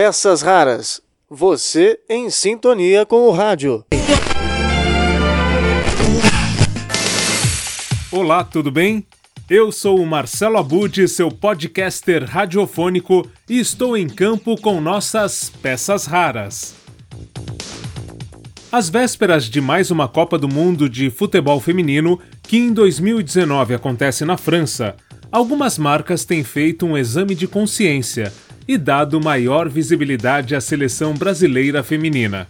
Peças Raras. Você em sintonia com o rádio. Olá, tudo bem? Eu sou o Marcelo Abud, seu podcaster radiofônico, e estou em campo com nossas peças raras. Às vésperas de mais uma Copa do Mundo de futebol feminino, que em 2019 acontece na França, algumas marcas têm feito um exame de consciência e dado maior visibilidade à seleção brasileira feminina.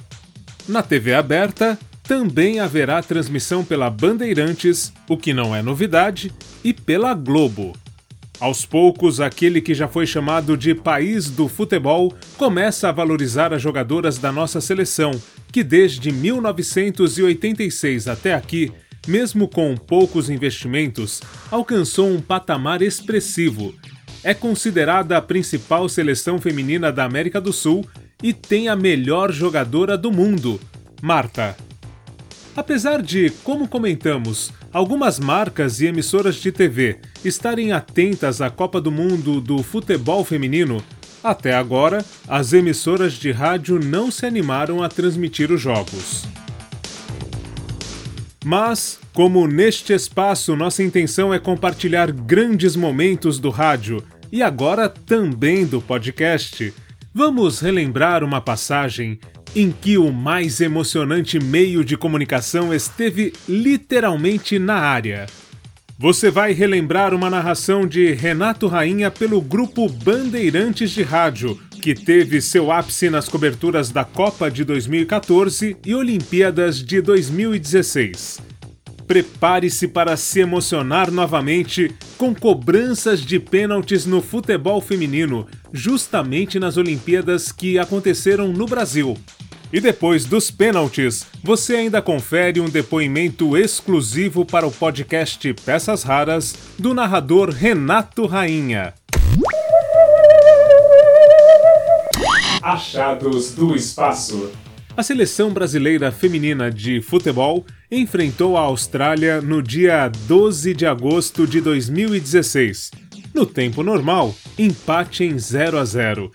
Na TV aberta, também haverá transmissão pela Bandeirantes, o que não é novidade, e pela Globo. Aos poucos, aquele que já foi chamado de país do futebol começa a valorizar as jogadoras da nossa seleção, que desde 1986 até aqui, mesmo com poucos investimentos, alcançou um patamar expressivo. É considerada a principal seleção feminina da América do Sul e tem a melhor jogadora do mundo, Marta. Apesar de, como comentamos, algumas marcas e emissoras de TV estarem atentas à Copa do Mundo do futebol feminino, até agora as emissoras de rádio não se animaram a transmitir os jogos. Mas, como neste espaço nossa intenção é compartilhar grandes momentos do rádio e agora também do podcast, vamos relembrar uma passagem em que o mais emocionante meio de comunicação esteve literalmente na área. Você vai relembrar uma narração de Renato Rainha pelo grupo Bandeirantes de Rádio, que teve seu ápice nas coberturas da Copa de 2014 e Olimpíadas de 2016. Prepare-se para se emocionar novamente com cobranças de pênaltis no futebol feminino, justamente nas Olimpíadas que aconteceram no Brasil. E depois dos pênaltis, você ainda confere um depoimento exclusivo para o podcast Peças Raras do narrador Renato Rainha. Achados do Espaço. A seleção brasileira feminina de futebol enfrentou a Austrália no dia 12 de agosto de 2016. No tempo normal, empate em 0 a 0.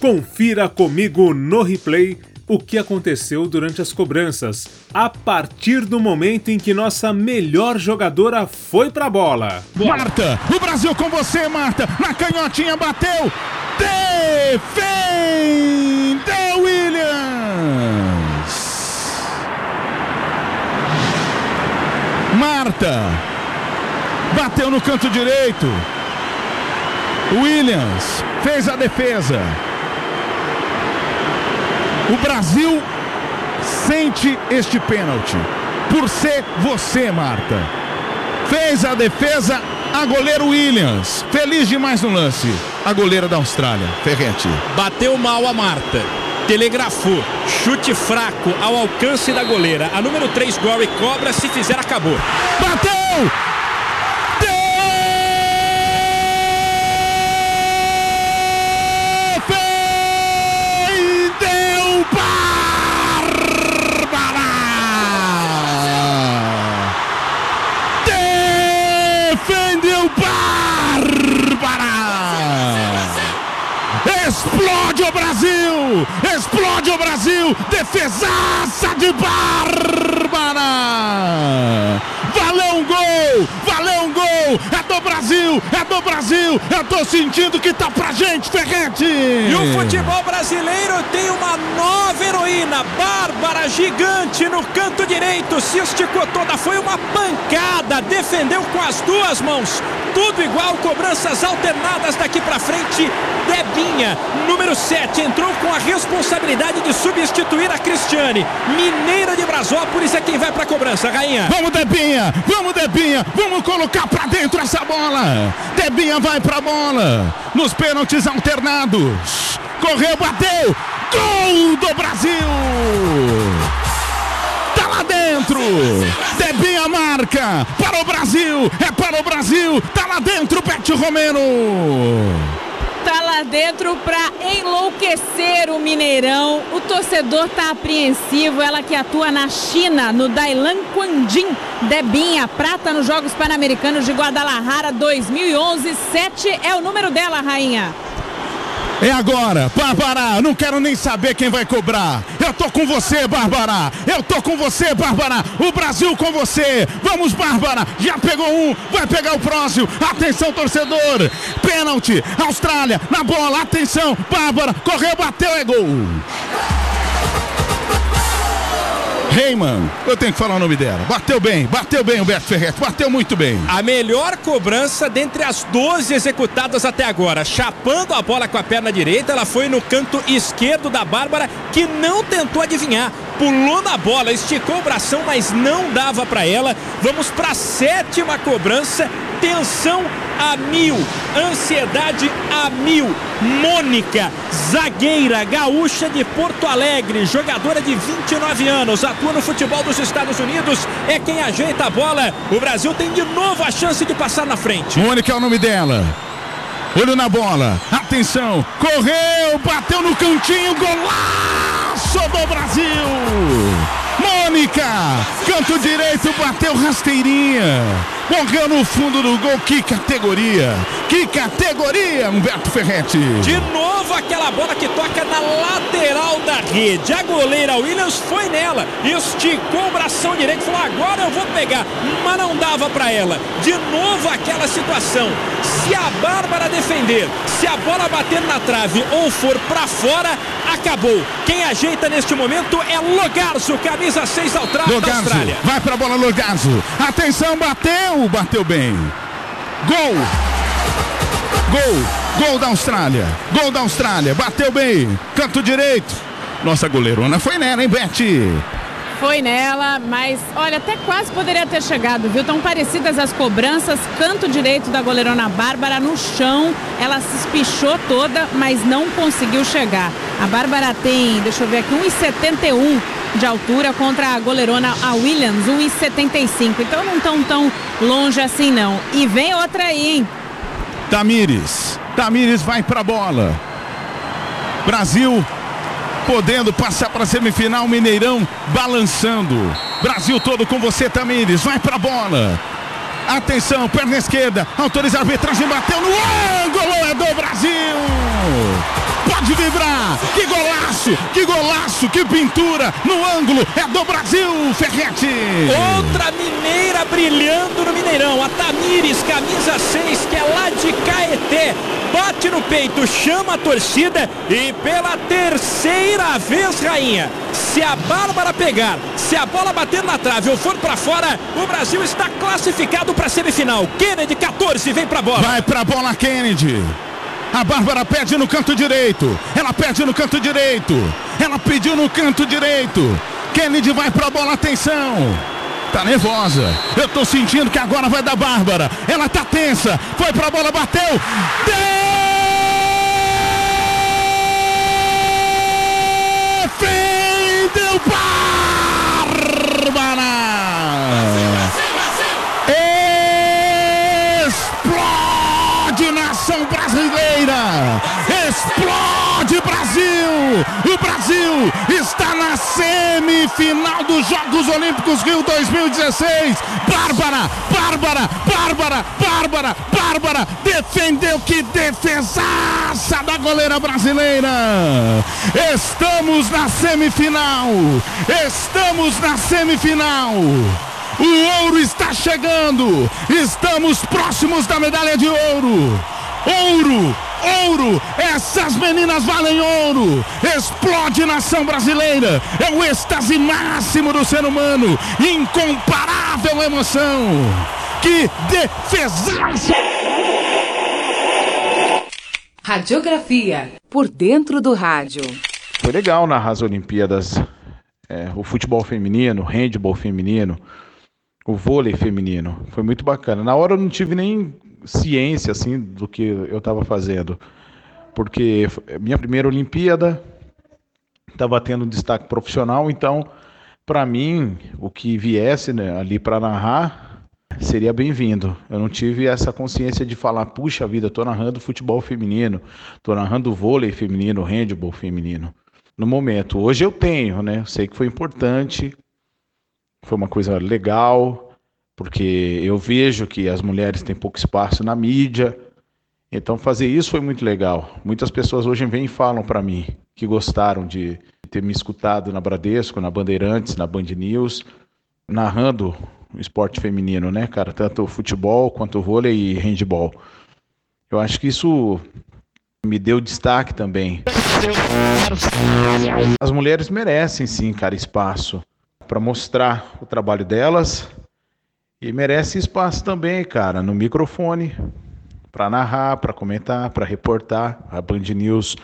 Confira comigo no replay o que aconteceu durante as cobranças, a partir do momento em que nossa melhor jogadora foi pra bola. Marta, o Brasil com você, Marta, na canhotinha bateu, defendeu Williams. Marta, bateu no canto direito. Williams fez a defesa. O Brasil sente este pênalti. Por ser você, Marta. Fez a defesa a goleiro Williams. Feliz demais no lance. A goleira da Austrália, Ferretti. Bateu mal a Marta. Telegrafou. Chute fraco ao alcance da goleira. A número 3, Gory cobra. Se fizer, acabou. Bateu! Explode o Brasil! Defesaça de Bárbara! Valeu um gol! Valeu um gol! É do Brasil! É do Brasil! Eu tô sentindo que tá pra gente, Ferrete! E o futebol brasileiro tem uma nova heroína, Bárbara Gigante no canto direito, se esticou toda, foi uma pancada, defendeu com as duas mãos, tudo igual, cobranças alternadas daqui para frente. Debinha, número 7, entrou com a responsabilidade de substituir a Cristiane. Mineira de Brasópolis é quem vai para a cobrança, Rainha. Vamos, Debinha, vamos, Debinha, vamos colocar para dentro essa bola. Debinha vai para a bola, nos pênaltis alternados. Correu, bateu, gol do Brasil! Dentro. Debinha marca para o Brasil. É para o Brasil. Tá lá dentro, Pet Romero. Tá lá dentro para enlouquecer o Mineirão. O torcedor tá apreensivo. Ela que atua na China, no Dailan Quanjin. Debinha, prata nos Jogos Pan-Americanos de Guadalajara 2011. 7 é o número dela, rainha. É agora, Bárbara. Não quero nem saber quem vai cobrar. Tô com você, Bárbara. Eu tô com você, Bárbara. O Brasil com você. Vamos, Bárbara. Já pegou um, vai pegar o próximo. Atenção, torcedor. Pênalti. Austrália na bola. Atenção, Bárbara. Correu, bateu, é gol. Heyman, eu tenho que falar o nome dela. Bateu bem, bateu bem o Beto Ferretti, bateu muito bem. A melhor cobrança dentre as 12 executadas até agora. Chapando a bola com a perna direita, ela foi no canto esquerdo da Bárbara, que não tentou adivinhar. Pulou na bola, esticou o bração, mas não dava para ela. Vamos para a sétima cobrança. Tensão a mil, ansiedade a mil. Mônica, zagueira gaúcha de Porto Alegre, jogadora de 29 anos, atua no futebol dos Estados Unidos, é quem ajeita a bola. O Brasil tem de novo a chance de passar na frente. Mônica é o nome dela. Olho na bola, atenção, correu, bateu no cantinho, golaço do Brasil! Mônica, canto direito, bateu rasteirinha. Morreu no fundo do gol. Que categoria! Que categoria, Humberto Ferretti! De novo aquela bola que toca na lateral da rede. A goleira Williams foi nela, esticou o bração direito, falou: agora eu vou pegar, mas não dava para ela. De novo aquela situação. Se a Bárbara defender, se a bola bater na trave ou for para fora, acabou. Quem ajeita neste momento é Logarzo, camisa 6 da Austrália. Vai para a bola Logarzo. Atenção, bateu! Bateu bem. Gol! Gol! Gol da Austrália! Gol da Austrália! Bateu bem! Canto direito! Nossa goleirona foi nela, hein, Beth? Foi nela, mas olha, até quase poderia ter chegado, viu? Tão parecidas as cobranças. Canto direito da goleirona Bárbara no chão. Ela se espichou toda, mas não conseguiu chegar. A Bárbara tem, deixa eu ver aqui, 1,71 de altura contra a goleirona a Williams, 1,75. Então não estão tão longe assim não. E vem outra aí, hein? Tamires. Tamires vai pra bola. Brasil podendo passar para a semifinal, Mineirão balançando. Brasil todo com você, Tamires. Vai pra bola. Atenção, perna esquerda. Autoriza a arbitragem, bateu no ângulo. É do Brasil pode vibrar. Que golaço, que golaço, que pintura no ângulo. É do Brasil, Ferretti. Outra mineira brilhando no Mineirão. A Tamires, camisa 6, que é lá de Caeté. Bate no peito, chama a torcida e pela terceira vez, rainha. Se a Bárbara pegar, se a bola bater na trave ou for para fora, o Brasil está classificado para a semifinal. Kennedy 14 vem para a bola. Vai para a bola Kennedy. A Bárbara pede no canto direito. Ela pede no canto direito. Ela pediu no canto direito. Kennedy vai pra bola, atenção. Tá nervosa. Eu tô sentindo que agora vai dar Bárbara. Ela tá tensa. Foi pra bola, bateu. Defendeu Bárbara. Explode Brasil! O Brasil está na semifinal dos Jogos Olímpicos Rio 2016. Bárbara, Bárbara, Bárbara, Bárbara, Bárbara defendeu que defesaça da goleira brasileira. Estamos na semifinal. Estamos na semifinal. O ouro está chegando. Estamos próximos da medalha de ouro. Ouro, ouro, essas meninas valem ouro. Explode nação brasileira. É o êxtase máximo do ser humano. Incomparável emoção. Que defesaça! Radiografia por dentro do rádio. Foi legal narrar as Olimpíadas. É, o futebol feminino, o handball feminino, o vôlei feminino. Foi muito bacana. Na hora eu não tive nem ciência assim do que eu estava fazendo, porque minha primeira Olimpíada estava tendo um destaque profissional, então para mim o que viesse né, ali para narrar seria bem-vindo. Eu não tive essa consciência de falar, puxa vida, estou narrando futebol feminino, estou narrando vôlei feminino, handball feminino. No momento, hoje eu tenho, né? Sei que foi importante, foi uma coisa legal, porque eu vejo que as mulheres têm pouco espaço na mídia Então fazer isso foi muito legal. Muitas pessoas hoje vêm e falam para mim que gostaram de ter me escutado na Bradesco, na Bandeirantes, na Band News, narrando o esporte feminino, né, cara? Tanto futebol quanto o vôlei e handball. Eu acho que isso me deu destaque também. As mulheres merecem sim, cara, espaço para mostrar o trabalho delas e merece espaço também, cara, no microfone para narrar, para comentar, para reportar. A Band News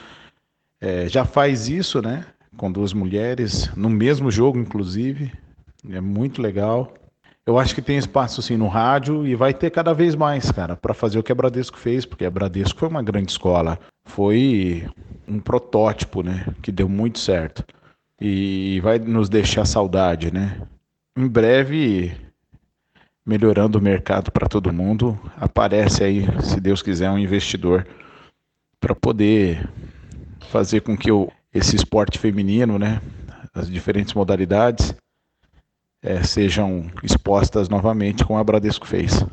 é, já faz isso, né? Com duas mulheres no mesmo jogo, inclusive. É muito legal. Eu acho que tem espaço sim no rádio e vai ter cada vez mais, cara, para fazer o que a Bradesco fez, porque a Bradesco foi uma grande escola, foi um protótipo, né, que deu muito certo e vai nos deixar saudade, né? Em breve, melhorando o mercado para todo mundo, aparece aí, se Deus quiser, um investidor para poder fazer com que o, esse esporte feminino, né, as diferentes modalidades, é, sejam expostas novamente, como a Bradesco fez.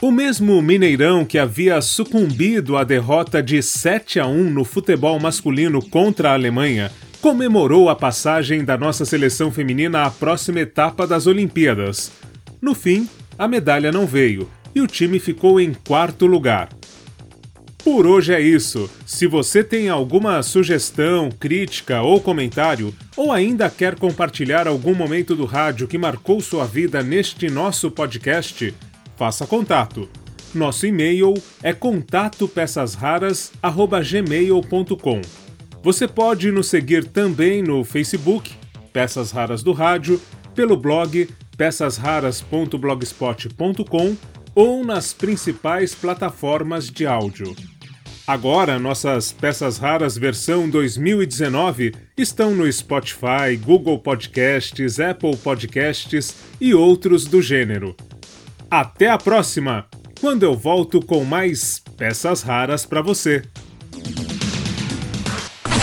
O mesmo Mineirão que havia sucumbido à derrota de 7 a 1 no futebol masculino contra a Alemanha comemorou a passagem da nossa seleção feminina à próxima etapa das Olimpíadas. No fim, a medalha não veio e o time ficou em quarto lugar. Por hoje é isso. Se você tem alguma sugestão, crítica ou comentário, ou ainda quer compartilhar algum momento do rádio que marcou sua vida neste nosso podcast, faça contato. Nosso e-mail é contatopeçasraras@gmail.com. Você pode nos seguir também no Facebook, Peças Raras do Rádio, pelo blog peçasraras.blogspot.com ou nas principais plataformas de áudio. Agora, nossas peças raras versão 2019 estão no Spotify, Google Podcasts, Apple Podcasts e outros do gênero. Até a próxima, quando eu volto com mais peças raras para você.